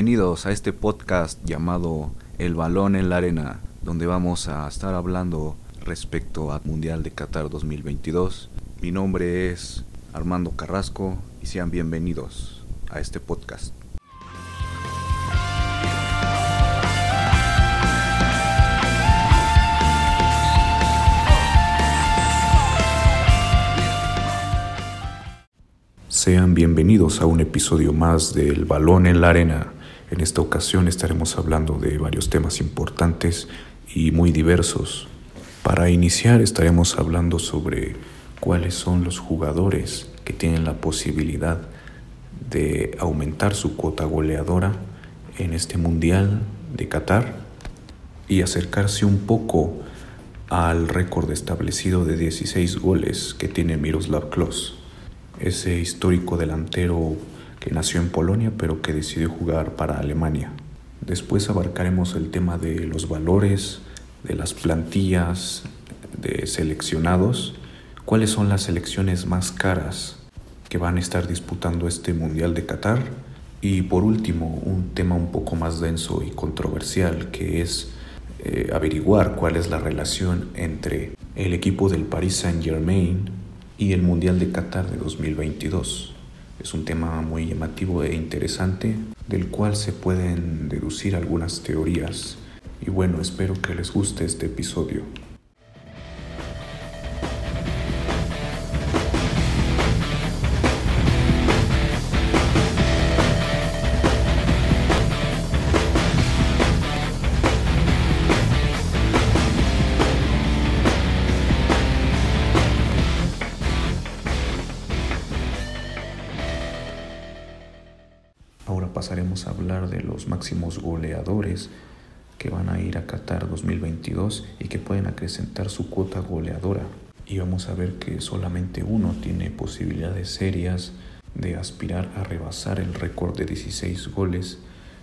bienvenidos a este podcast llamado El Balón en la Arena, donde vamos a estar hablando respecto al Mundial de Qatar 2022. Mi nombre es Armando Carrasco y sean bienvenidos a este podcast. Sean bienvenidos a un episodio más del Balón en la Arena. En esta ocasión estaremos hablando de varios temas importantes y muy diversos. Para iniciar estaremos hablando sobre cuáles son los jugadores que tienen la posibilidad de aumentar su cuota goleadora en este Mundial de Qatar y acercarse un poco al récord establecido de 16 goles que tiene Miroslav Klose ese histórico delantero que nació en Polonia pero que decidió jugar para Alemania. Después abarcaremos el tema de los valores, de las plantillas, de seleccionados, cuáles son las selecciones más caras que van a estar disputando este Mundial de Qatar y por último un tema un poco más denso y controversial que es eh, averiguar cuál es la relación entre el equipo del Paris Saint Germain y el Mundial de Qatar de 2022. Es un tema muy llamativo e interesante del cual se pueden deducir algunas teorías y bueno, espero que les guste este episodio. Máximos goleadores que van a ir a Qatar 2022 y que pueden acrecentar su cuota goleadora. Y vamos a ver que solamente uno tiene posibilidades serias de aspirar a rebasar el récord de 16 goles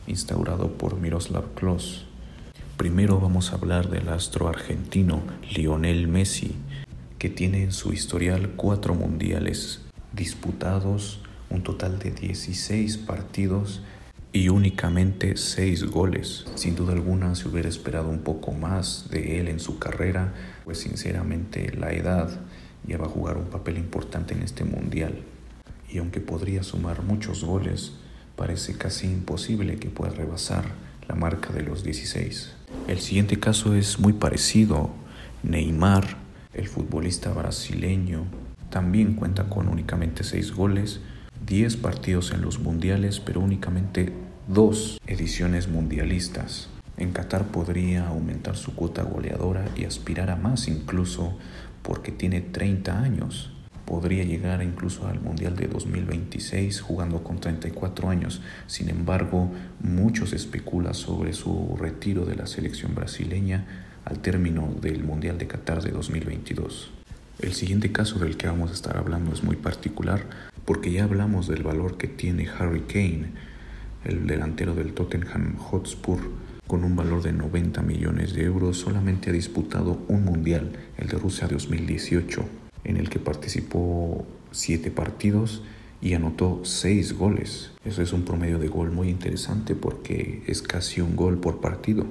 instaurado por Miroslav Klose. Primero vamos a hablar del astro argentino Lionel Messi, que tiene en su historial cuatro mundiales disputados un total de 16 partidos y únicamente 6 goles. Sin duda alguna se hubiera esperado un poco más de él en su carrera, pues sinceramente la edad ya va a jugar un papel importante en este mundial. Y aunque podría sumar muchos goles, parece casi imposible que pueda rebasar la marca de los 16. El siguiente caso es muy parecido. Neymar, el futbolista brasileño, también cuenta con únicamente 6 goles, 10 partidos en los mundiales, pero únicamente dos ediciones mundialistas. En Qatar podría aumentar su cuota goleadora y aspirar a más incluso porque tiene 30 años. Podría llegar incluso al Mundial de 2026 jugando con 34 años. Sin embargo, muchos especulan sobre su retiro de la selección brasileña al término del Mundial de Qatar de 2022. El siguiente caso del que vamos a estar hablando es muy particular porque ya hablamos del valor que tiene Harry Kane, el delantero del Tottenham Hotspur, con un valor de 90 millones de euros, solamente ha disputado un mundial, el de Rusia 2018, en el que participó 7 partidos y anotó 6 goles. Eso es un promedio de gol muy interesante porque es casi un gol por partido.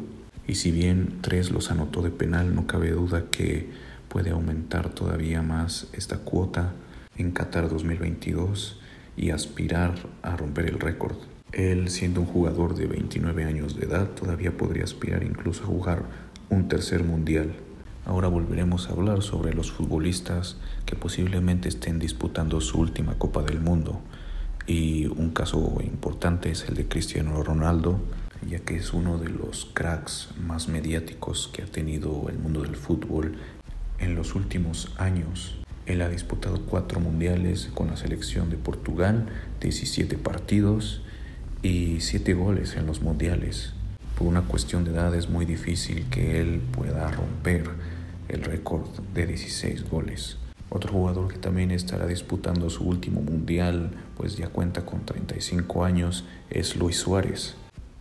Y si bien 3 los anotó de penal, no cabe duda que puede aumentar todavía más esta cuota en Qatar 2022 y aspirar a romper el récord. Él, siendo un jugador de 29 años de edad, todavía podría aspirar incluso a jugar un tercer mundial. Ahora volveremos a hablar sobre los futbolistas que posiblemente estén disputando su última Copa del Mundo. Y un caso importante es el de Cristiano Ronaldo, ya que es uno de los cracks más mediáticos que ha tenido el mundo del fútbol en los últimos años. Él ha disputado cuatro mundiales con la selección de Portugal, 17 partidos y 7 goles en los mundiales. Por una cuestión de edad es muy difícil que él pueda romper el récord de 16 goles. Otro jugador que también estará disputando su último mundial, pues ya cuenta con 35 años, es Luis Suárez.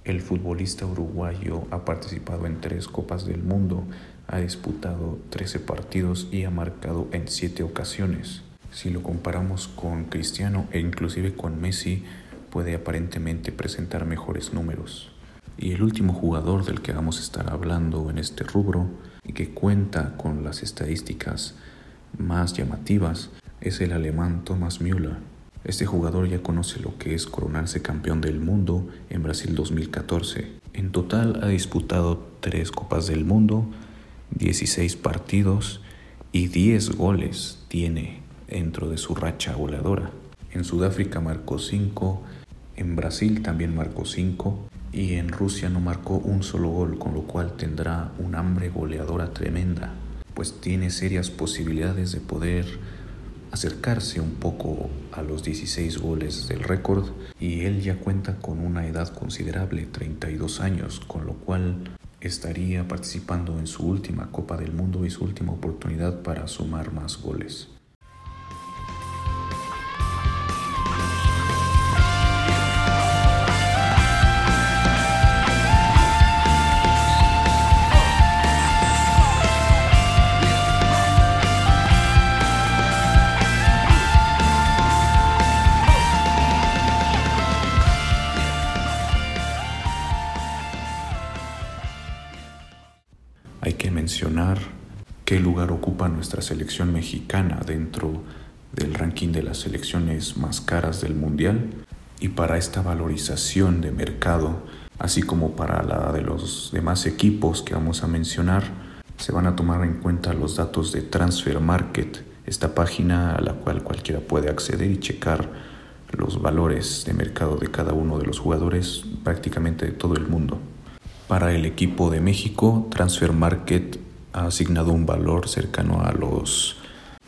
El futbolista uruguayo ha participado en tres Copas del Mundo ha disputado 13 partidos y ha marcado en 7 ocasiones. Si lo comparamos con Cristiano e inclusive con Messi, puede aparentemente presentar mejores números. Y el último jugador del que vamos a estar hablando en este rubro y que cuenta con las estadísticas más llamativas es el alemán Thomas Müller. Este jugador ya conoce lo que es coronarse campeón del mundo en Brasil 2014. En total ha disputado tres Copas del Mundo, 16 partidos y 10 goles tiene dentro de su racha goleadora. En Sudáfrica marcó 5, en Brasil también marcó 5 y en Rusia no marcó un solo gol, con lo cual tendrá un hambre goleadora tremenda, pues tiene serias posibilidades de poder acercarse un poco a los 16 goles del récord y él ya cuenta con una edad considerable, 32 años, con lo cual estaría participando en su última Copa del Mundo y su última oportunidad para sumar más goles. Ocupa nuestra selección mexicana dentro del ranking de las selecciones más caras del Mundial y para esta valorización de mercado, así como para la de los demás equipos que vamos a mencionar, se van a tomar en cuenta los datos de Transfer Market, esta página a la cual cualquiera puede acceder y checar los valores de mercado de cada uno de los jugadores prácticamente de todo el mundo. Para el equipo de México, Transfer Market ha asignado un valor cercano a los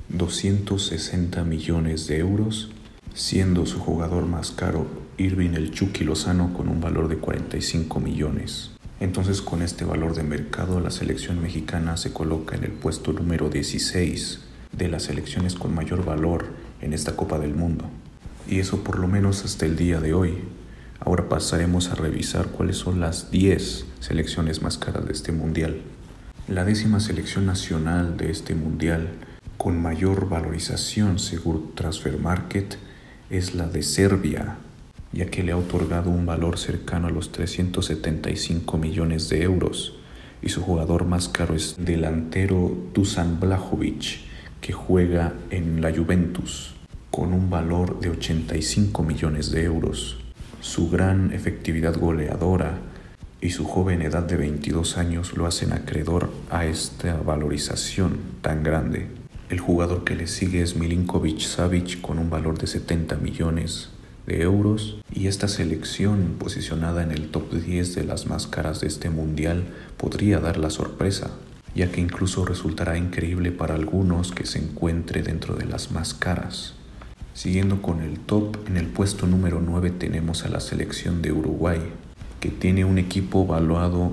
260 millones de euros, siendo su jugador más caro Irving el Chucky Lozano con un valor de 45 millones. Entonces con este valor de mercado la selección mexicana se coloca en el puesto número 16 de las selecciones con mayor valor en esta Copa del Mundo. Y eso por lo menos hasta el día de hoy, Ahora pasaremos a revisar cuáles son las 10 selecciones más caras de este mundial. La décima selección nacional de este mundial con mayor valorización según Transfer Market es la de Serbia, ya que le ha otorgado un valor cercano a los 375 millones de euros y su jugador más caro es delantero Dusan Blajovic, que juega en la Juventus con un valor de 85 millones de euros. Su gran efectividad goleadora y su joven edad de 22 años lo hacen acreedor a esta valorización tan grande. El jugador que le sigue es Milinkovic Savic con un valor de 70 millones de euros y esta selección posicionada en el top 10 de las más caras de este mundial podría dar la sorpresa, ya que incluso resultará increíble para algunos que se encuentre dentro de las más caras. Siguiendo con el top, en el puesto número 9 tenemos a la selección de Uruguay, tiene un equipo valuado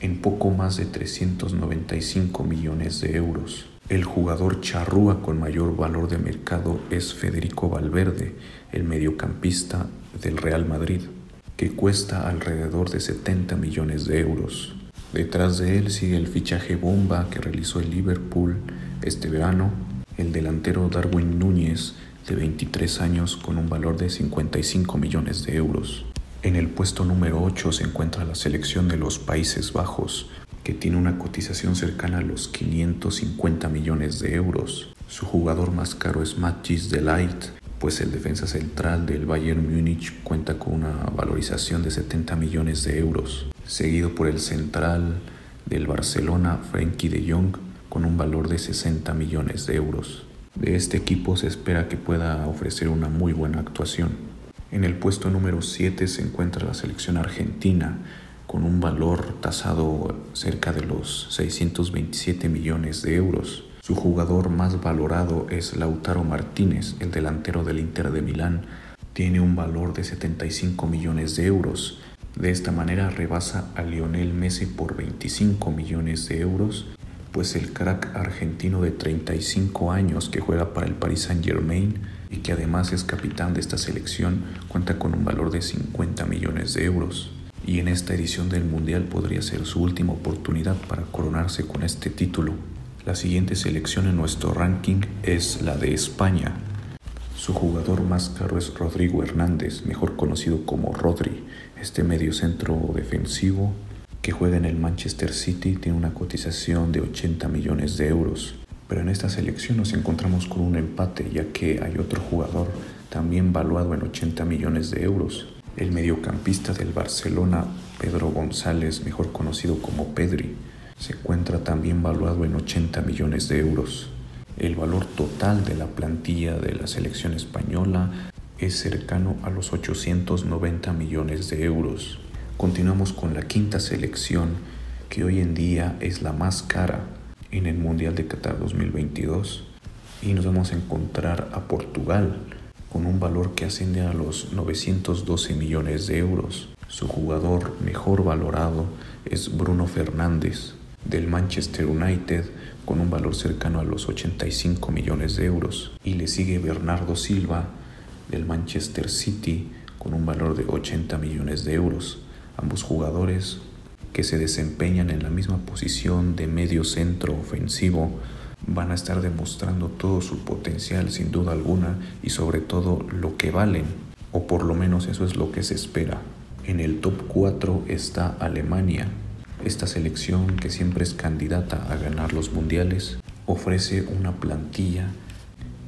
en poco más de 395 millones de euros. El jugador charrúa con mayor valor de mercado es Federico Valverde, el mediocampista del Real Madrid, que cuesta alrededor de 70 millones de euros. Detrás de él sigue el fichaje bomba que realizó el Liverpool este verano, el delantero Darwin Núñez, de 23 años con un valor de 55 millones de euros. En el puesto número 8 se encuentra la selección de los Países Bajos, que tiene una cotización cercana a los 550 millones de euros. Su jugador más caro es Matthijs de Light, pues el defensa central del Bayern Múnich cuenta con una valorización de 70 millones de euros, seguido por el central del Barcelona, Frenkie de Jong, con un valor de 60 millones de euros. De este equipo se espera que pueda ofrecer una muy buena actuación. En el puesto número 7 se encuentra la selección argentina con un valor tasado cerca de los 627 millones de euros. Su jugador más valorado es Lautaro Martínez, el delantero del Inter de Milán. Tiene un valor de 75 millones de euros. De esta manera rebasa a Lionel Messi por 25 millones de euros pues el crack argentino de 35 años que juega para el Paris Saint Germain y que además es capitán de esta selección cuenta con un valor de 50 millones de euros. Y en esta edición del Mundial podría ser su última oportunidad para coronarse con este título. La siguiente selección en nuestro ranking es la de España. Su jugador más caro es Rodrigo Hernández, mejor conocido como Rodri. Este mediocentro defensivo que juega en el Manchester City tiene una cotización de 80 millones de euros. Pero en esta selección nos encontramos con un empate ya que hay otro jugador también valuado en 80 millones de euros. El mediocampista del Barcelona, Pedro González, mejor conocido como Pedri, se encuentra también valuado en 80 millones de euros. El valor total de la plantilla de la selección española es cercano a los 890 millones de euros. Continuamos con la quinta selección que hoy en día es la más cara en el Mundial de Qatar 2022 y nos vamos a encontrar a Portugal con un valor que asciende a los 912 millones de euros. Su jugador mejor valorado es Bruno Fernández del Manchester United con un valor cercano a los 85 millones de euros y le sigue Bernardo Silva del Manchester City con un valor de 80 millones de euros. Ambos jugadores que se desempeñan en la misma posición de medio centro ofensivo van a estar demostrando todo su potencial sin duda alguna y sobre todo lo que valen, o por lo menos eso es lo que se espera. En el top 4 está Alemania. Esta selección que siempre es candidata a ganar los mundiales ofrece una plantilla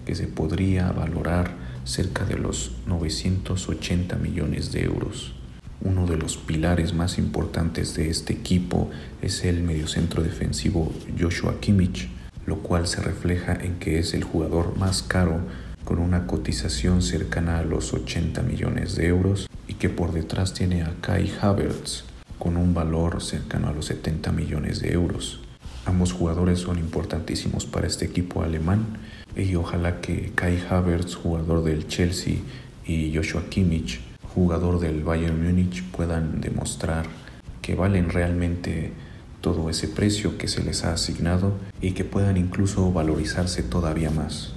que se podría valorar cerca de los 980 millones de euros. Uno de los pilares más importantes de este equipo es el mediocentro defensivo Joshua Kimmich, lo cual se refleja en que es el jugador más caro con una cotización cercana a los 80 millones de euros y que por detrás tiene a Kai Havertz con un valor cercano a los 70 millones de euros. Ambos jugadores son importantísimos para este equipo alemán y ojalá que Kai Havertz, jugador del Chelsea, y Joshua Kimmich, jugador del Bayern Múnich, puedan demostrar que valen realmente todo ese precio que se les ha asignado y que puedan incluso valorizarse todavía más.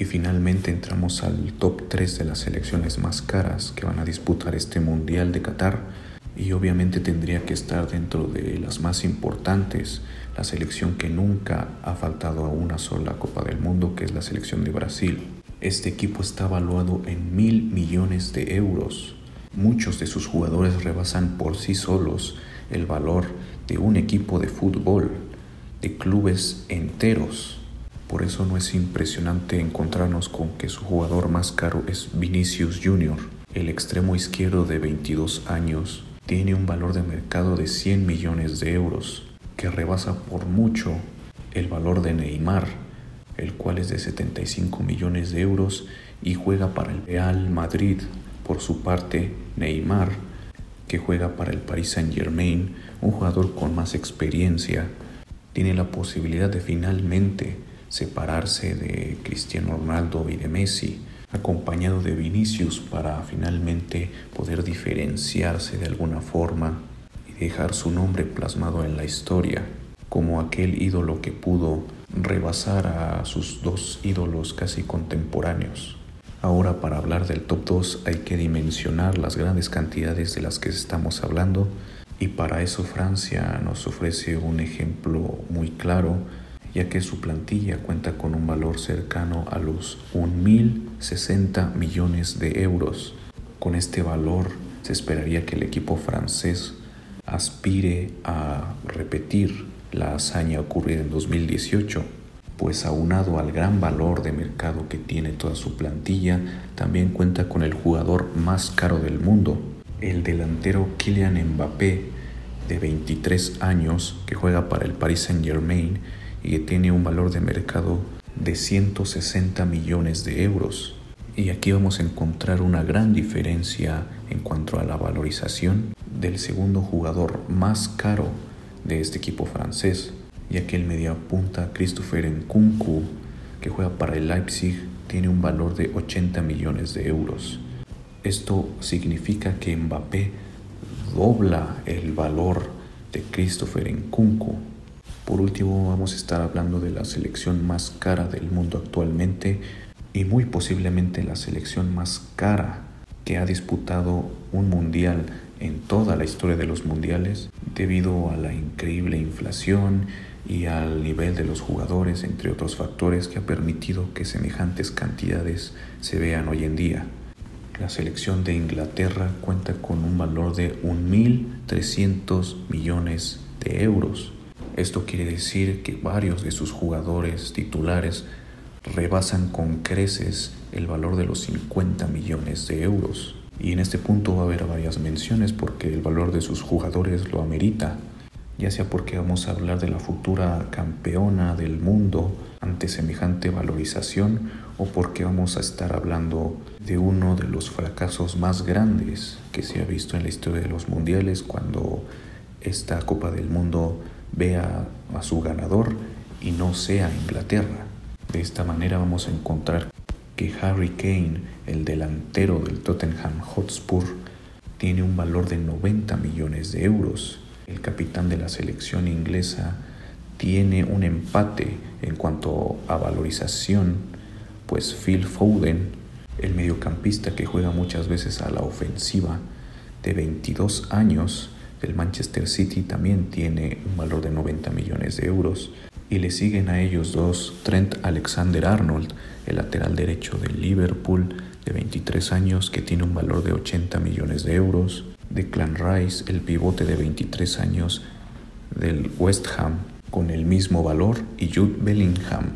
Y finalmente entramos al top 3 de las selecciones más caras que van a disputar este Mundial de Qatar y obviamente tendría que estar dentro de las más importantes, la selección que nunca ha faltado a una sola Copa del Mundo, que es la selección de Brasil. Este equipo está valuado en mil millones de euros. Muchos de sus jugadores rebasan por sí solos el valor de un equipo de fútbol, de clubes enteros. Por eso no es impresionante encontrarnos con que su jugador más caro es Vinicius Jr., el extremo izquierdo de 22 años. Tiene un valor de mercado de 100 millones de euros, que rebasa por mucho el valor de Neymar, el cual es de 75 millones de euros y juega para el Real Madrid. Por su parte, Neymar que juega para el Paris Saint Germain, un jugador con más experiencia, tiene la posibilidad de finalmente separarse de Cristiano Ronaldo y de Messi, acompañado de Vinicius para finalmente poder diferenciarse de alguna forma y dejar su nombre plasmado en la historia como aquel ídolo que pudo rebasar a sus dos ídolos casi contemporáneos. Ahora para hablar del top 2 hay que dimensionar las grandes cantidades de las que estamos hablando y para eso Francia nos ofrece un ejemplo muy claro ya que su plantilla cuenta con un valor cercano a los 1.060 millones de euros. Con este valor se esperaría que el equipo francés aspire a repetir la hazaña ocurrida en 2018 pues aunado al gran valor de mercado que tiene toda su plantilla, también cuenta con el jugador más caro del mundo, el delantero Kylian Mbappé, de 23 años, que juega para el Paris Saint Germain y que tiene un valor de mercado de 160 millones de euros. Y aquí vamos a encontrar una gran diferencia en cuanto a la valorización del segundo jugador más caro de este equipo francés, ya que el mediapunta Christopher Nkunku, que juega para el Leipzig, tiene un valor de 80 millones de euros. Esto significa que Mbappé dobla el valor de Christopher Nkunku. Por último, vamos a estar hablando de la selección más cara del mundo actualmente y muy posiblemente la selección más cara que ha disputado un mundial en toda la historia de los mundiales debido a la increíble inflación y al nivel de los jugadores, entre otros factores que ha permitido que semejantes cantidades se vean hoy en día. La selección de Inglaterra cuenta con un valor de 1.300 millones de euros. Esto quiere decir que varios de sus jugadores titulares rebasan con creces el valor de los 50 millones de euros. Y en este punto va a haber varias menciones porque el valor de sus jugadores lo amerita, ya sea porque vamos a hablar de la futura campeona del mundo ante semejante valorización o porque vamos a estar hablando de uno de los fracasos más grandes que se ha visto en la historia de los mundiales cuando esta Copa del Mundo vea a su ganador y no sea Inglaterra. De esta manera vamos a encontrar que Harry Kane, el delantero del Tottenham Hotspur, tiene un valor de 90 millones de euros. El capitán de la selección inglesa tiene un empate en cuanto a valorización, pues Phil Foden, el mediocampista que juega muchas veces a la ofensiva, de 22 años, del Manchester City también tiene un valor de 90 millones de euros y le siguen a ellos dos Trent Alexander Arnold, el lateral derecho del Liverpool de 23 años que tiene un valor de 80 millones de euros, Declan Rice, el pivote de 23 años del West Ham con el mismo valor y Jude Bellingham,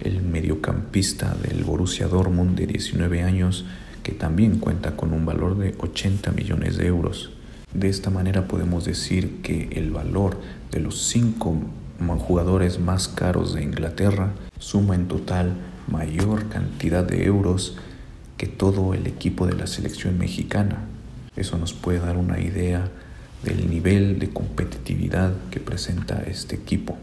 el mediocampista del Borussia Dortmund de 19 años que también cuenta con un valor de 80 millones de euros. De esta manera podemos decir que el valor de los cinco jugadores más caros de Inglaterra suma en total mayor cantidad de euros que todo el equipo de la selección mexicana. Eso nos puede dar una idea del nivel de competitividad que presenta este equipo.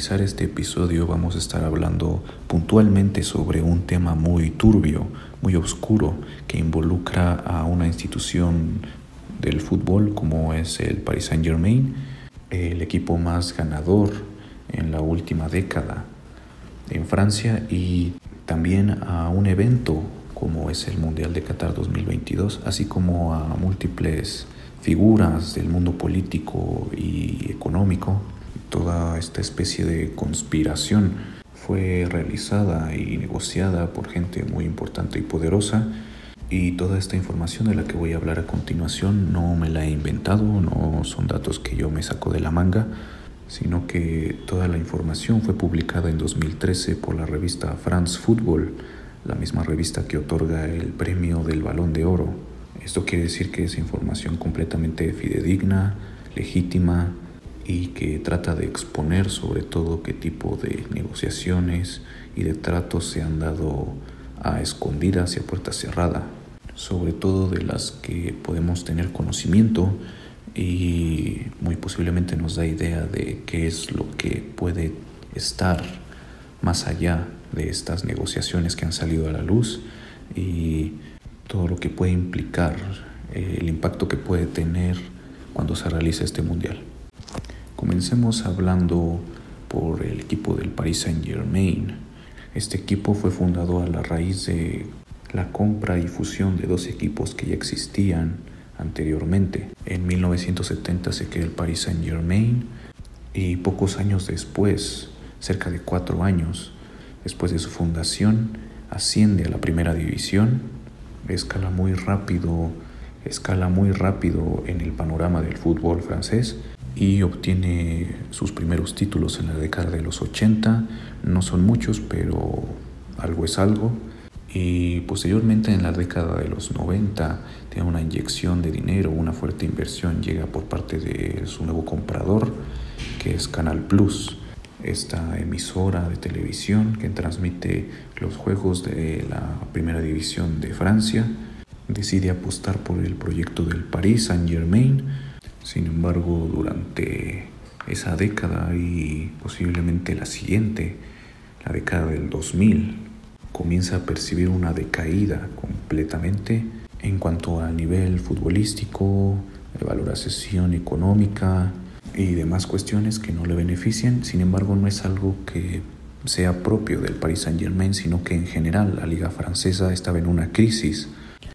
Finalizar este episodio vamos a estar hablando puntualmente sobre un tema muy turbio, muy oscuro, que involucra a una institución del fútbol como es el Paris Saint Germain, el equipo más ganador en la última década en Francia y también a un evento como es el Mundial de Qatar 2022, así como a múltiples figuras del mundo político y económico Toda esta especie de conspiración fue realizada y negociada por gente muy importante y poderosa y toda esta información de la que voy a hablar a continuación no me la he inventado, no son datos que yo me saco de la manga, sino que toda la información fue publicada en 2013 por la revista France Football, la misma revista que otorga el premio del Balón de Oro. Esto quiere decir que es información completamente fidedigna, legítima, y que trata de exponer sobre todo qué tipo de negociaciones y de tratos se han dado a escondidas y a puerta cerrada, sobre todo de las que podemos tener conocimiento y muy posiblemente nos da idea de qué es lo que puede estar más allá de estas negociaciones que han salido a la luz y todo lo que puede implicar eh, el impacto que puede tener cuando se realiza este mundial. Comencemos hablando por el equipo del Paris Saint Germain. Este equipo fue fundado a la raíz de la compra y fusión de dos equipos que ya existían anteriormente. En 1970 se creó el Paris Saint Germain y pocos años después, cerca de cuatro años después de su fundación, asciende a la primera división, escala muy rápido, escala muy rápido en el panorama del fútbol francés y obtiene sus primeros títulos en la década de los 80. No son muchos, pero algo es algo. y posteriormente en la década de los 90 tiene una inyección de dinero, una fuerte inversión llega por parte de su nuevo comprador que es Canal Plus, esta emisora de televisión que transmite los juegos de la primera división de Francia. Decide apostar por el proyecto del Paris Saint Germain. Sin embargo, durante esa década y posiblemente la siguiente, la década del 2000, comienza a percibir una decaída completamente en cuanto a nivel futbolístico, valoración económica y demás cuestiones que no le benefician. Sin embargo, no es algo que sea propio del Paris Saint-Germain, sino que en general la liga francesa estaba en una crisis.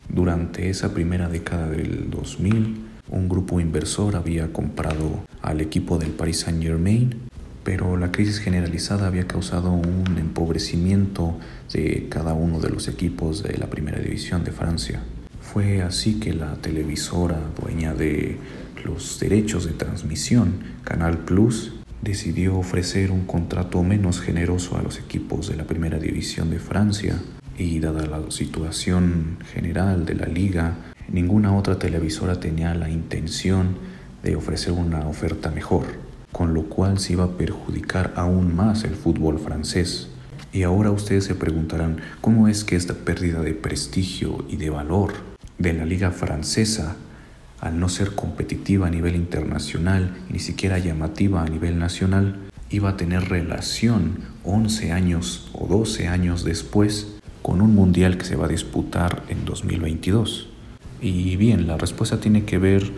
Durante esa primera década del 2000, un grupo inversor había comprado al equipo del Paris Saint-Germain pero la crisis generalizada había causado un empobrecimiento de cada uno de los equipos de la primera división de Francia. Fue así que la televisora dueña de los derechos de transmisión, Canal Plus, decidió ofrecer un contrato menos generoso a los equipos de la primera división de Francia y dada la situación general de la liga, ninguna otra televisora tenía la intención de ofrecer una oferta mejor con lo cual se iba a perjudicar aún más el fútbol francés. Y ahora ustedes se preguntarán, ¿cómo es que esta pérdida de prestigio y de valor de la liga francesa, al no ser competitiva a nivel internacional ni siquiera llamativa a nivel nacional, iba a tener relación 11 años o 12 años después con un mundial que se va a disputar en 2022? Y bien, la respuesta tiene que ver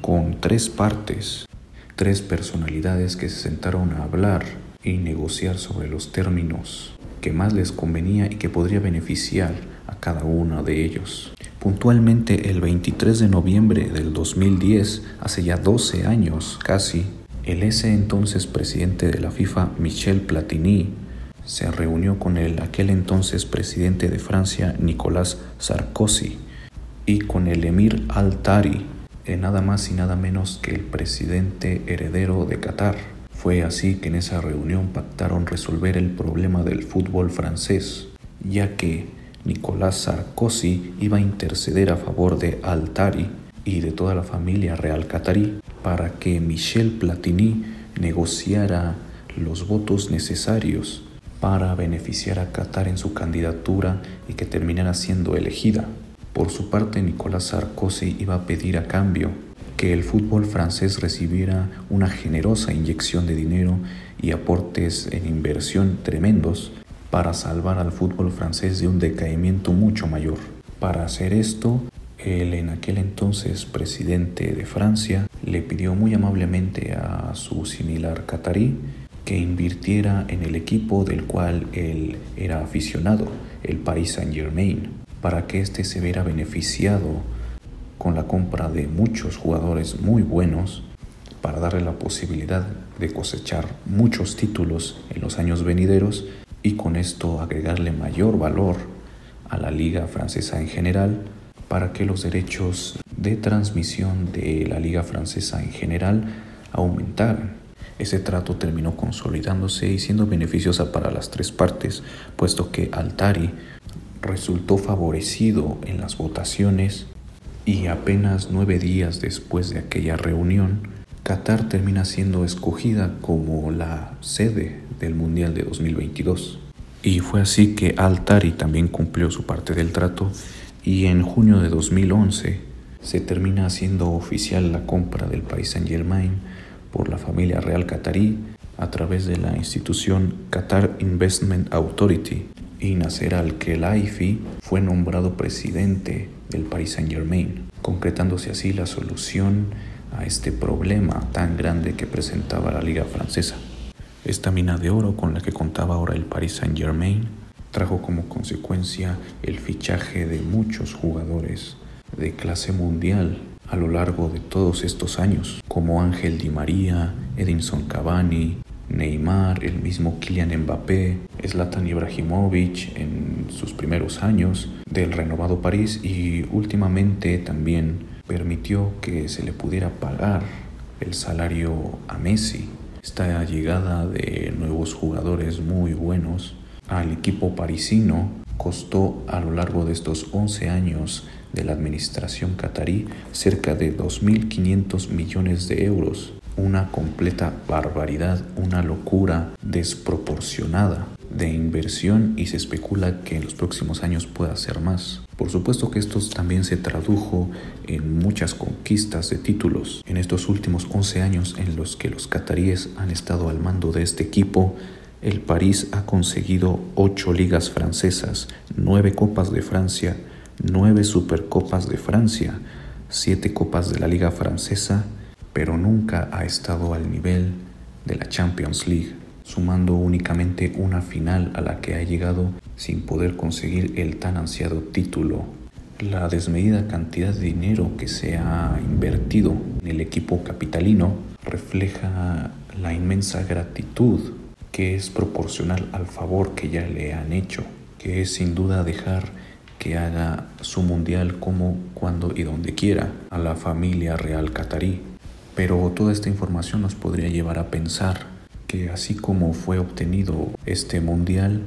con tres partes tres personalidades que se sentaron a hablar y negociar sobre los términos que más les convenía y que podría beneficiar a cada uno de ellos. Puntualmente el 23 de noviembre del 2010, hace ya 12 años casi, el ese entonces presidente de la FIFA, Michel Platini, se reunió con el aquel entonces presidente de Francia, Nicolas Sarkozy, y con el emir Al-Tari, nada más y nada menos que el presidente heredero de Qatar. Fue así que en esa reunión pactaron resolver el problema del fútbol francés, ya que Nicolás Sarkozy iba a interceder a favor de Altari y de toda la familia real catarí para que Michel Platini negociara los votos necesarios para beneficiar a Qatar en su candidatura y que terminara siendo elegida. Por su parte, Nicolás Sarkozy iba a pedir a cambio que el fútbol francés recibiera una generosa inyección de dinero y aportes en inversión tremendos para salvar al fútbol francés de un decaimiento mucho mayor. Para hacer esto, el en aquel entonces presidente de Francia le pidió muy amablemente a su similar catarí que invirtiera en el equipo del cual él era aficionado, el Paris Saint-Germain para que éste se viera beneficiado con la compra de muchos jugadores muy buenos para darle la posibilidad de cosechar muchos títulos en los años venideros y con esto agregarle mayor valor a la liga francesa en general para que los derechos de transmisión de la liga francesa en general aumentaran. Ese trato terminó consolidándose y siendo beneficiosa para las tres partes, puesto que Altari resultó favorecido en las votaciones y apenas nueve días después de aquella reunión, Qatar termina siendo escogida como la sede del Mundial de 2022. Y fue así que Al-Tari también cumplió su parte del trato y en junio de 2011 se termina haciendo oficial la compra del país Saint Germain por la familia real qatarí a través de la institución Qatar Investment Authority, y Nasser al-Khelaifi fue nombrado presidente del Paris Saint-Germain, concretándose así la solución a este problema tan grande que presentaba la liga francesa. Esta mina de oro con la que contaba ahora el Paris Saint-Germain trajo como consecuencia el fichaje de muchos jugadores de clase mundial a lo largo de todos estos años, como Ángel Di María, Edinson Cavani, Neymar, el mismo Kylian Mbappé, Zlatan Ibrahimovic en sus primeros años del renovado París y últimamente también permitió que se le pudiera pagar el salario a Messi. Esta llegada de nuevos jugadores muy buenos al equipo parisino costó a lo largo de estos 11 años de la administración catarí cerca de 2.500 millones de euros. Una completa barbaridad, una locura desproporcionada de inversión y se especula que en los próximos años pueda ser más. Por supuesto que esto también se tradujo en muchas conquistas de títulos. En estos últimos 11 años en los que los cataríes han estado al mando de este equipo, el París ha conseguido 8 ligas francesas, 9 copas de Francia, 9 supercopas de Francia, 7 copas de la liga francesa, pero nunca ha estado al nivel de la Champions League, sumando únicamente una final a la que ha llegado sin poder conseguir el tan ansiado título. La desmedida cantidad de dinero que se ha invertido en el equipo capitalino refleja la inmensa gratitud que es proporcional al favor que ya le han hecho, que es sin duda dejar que haga su mundial como, cuando y donde quiera a la familia real catarí. Pero toda esta información nos podría llevar a pensar que así como fue obtenido este mundial,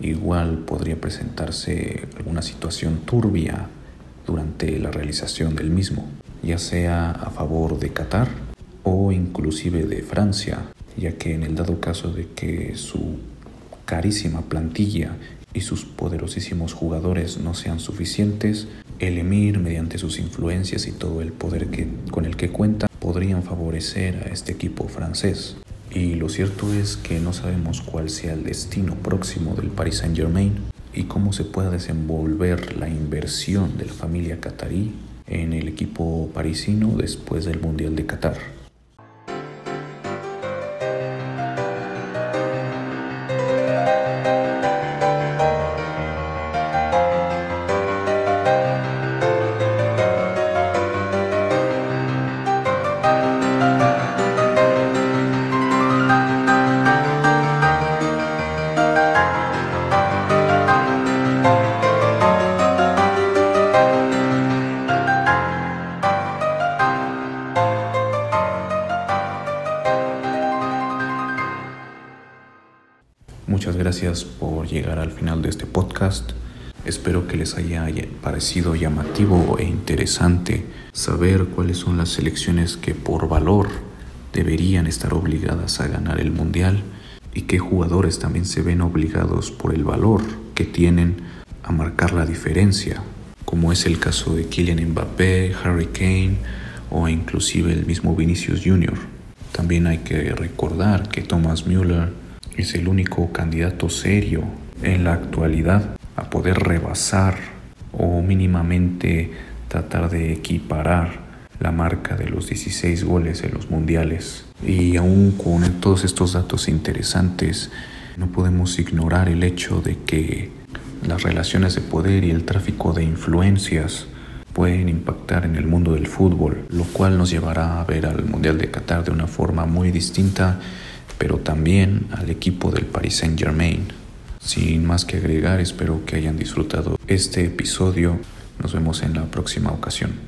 igual podría presentarse alguna situación turbia durante la realización del mismo, ya sea a favor de Qatar o inclusive de Francia, ya que en el dado caso de que su carísima plantilla y sus poderosísimos jugadores no sean suficientes, el emir, mediante sus influencias y todo el poder que, con el que cuenta, podrían favorecer a este equipo francés. Y lo cierto es que no sabemos cuál sea el destino próximo del Paris Saint Germain y cómo se pueda desenvolver la inversión de la familia qatarí en el equipo parisino después del Mundial de Qatar. Gracias por llegar al final de este podcast. Espero que les haya parecido llamativo e interesante saber cuáles son las selecciones que por valor deberían estar obligadas a ganar el Mundial y qué jugadores también se ven obligados por el valor que tienen a marcar la diferencia, como es el caso de Kylian Mbappé, Harry Kane o inclusive el mismo Vinicius Jr. También hay que recordar que Thomas Müller es el único candidato serio en la actualidad a poder rebasar o mínimamente tratar de equiparar la marca de los 16 goles en los mundiales. Y aún con todos estos datos interesantes, no podemos ignorar el hecho de que las relaciones de poder y el tráfico de influencias pueden impactar en el mundo del fútbol, lo cual nos llevará a ver al Mundial de Qatar de una forma muy distinta pero también al equipo del Paris Saint Germain. Sin más que agregar, espero que hayan disfrutado este episodio. Nos vemos en la próxima ocasión.